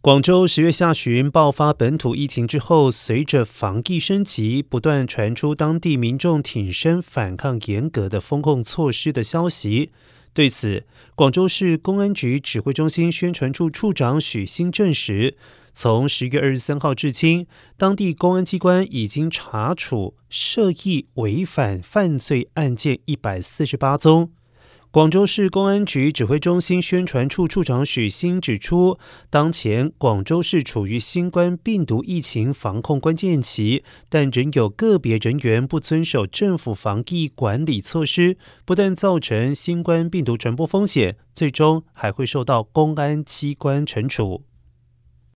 广州十月下旬爆发本土疫情之后，随着防疫升级，不断传出当地民众挺身反抗严格的封控措施的消息。对此，广州市公安局指挥中心宣传处处长许新证实，从十月二十三号至今，当地公安机关已经查处涉疫违反犯罪案件一百四十八宗。广州市公安局指挥中心宣传处处长许昕指出，当前广州市处于新冠病毒疫情防控关键期，但仍有个别人员不遵守政府防疫管理措施，不但造成新冠病毒传播风险，最终还会受到公安机关惩处。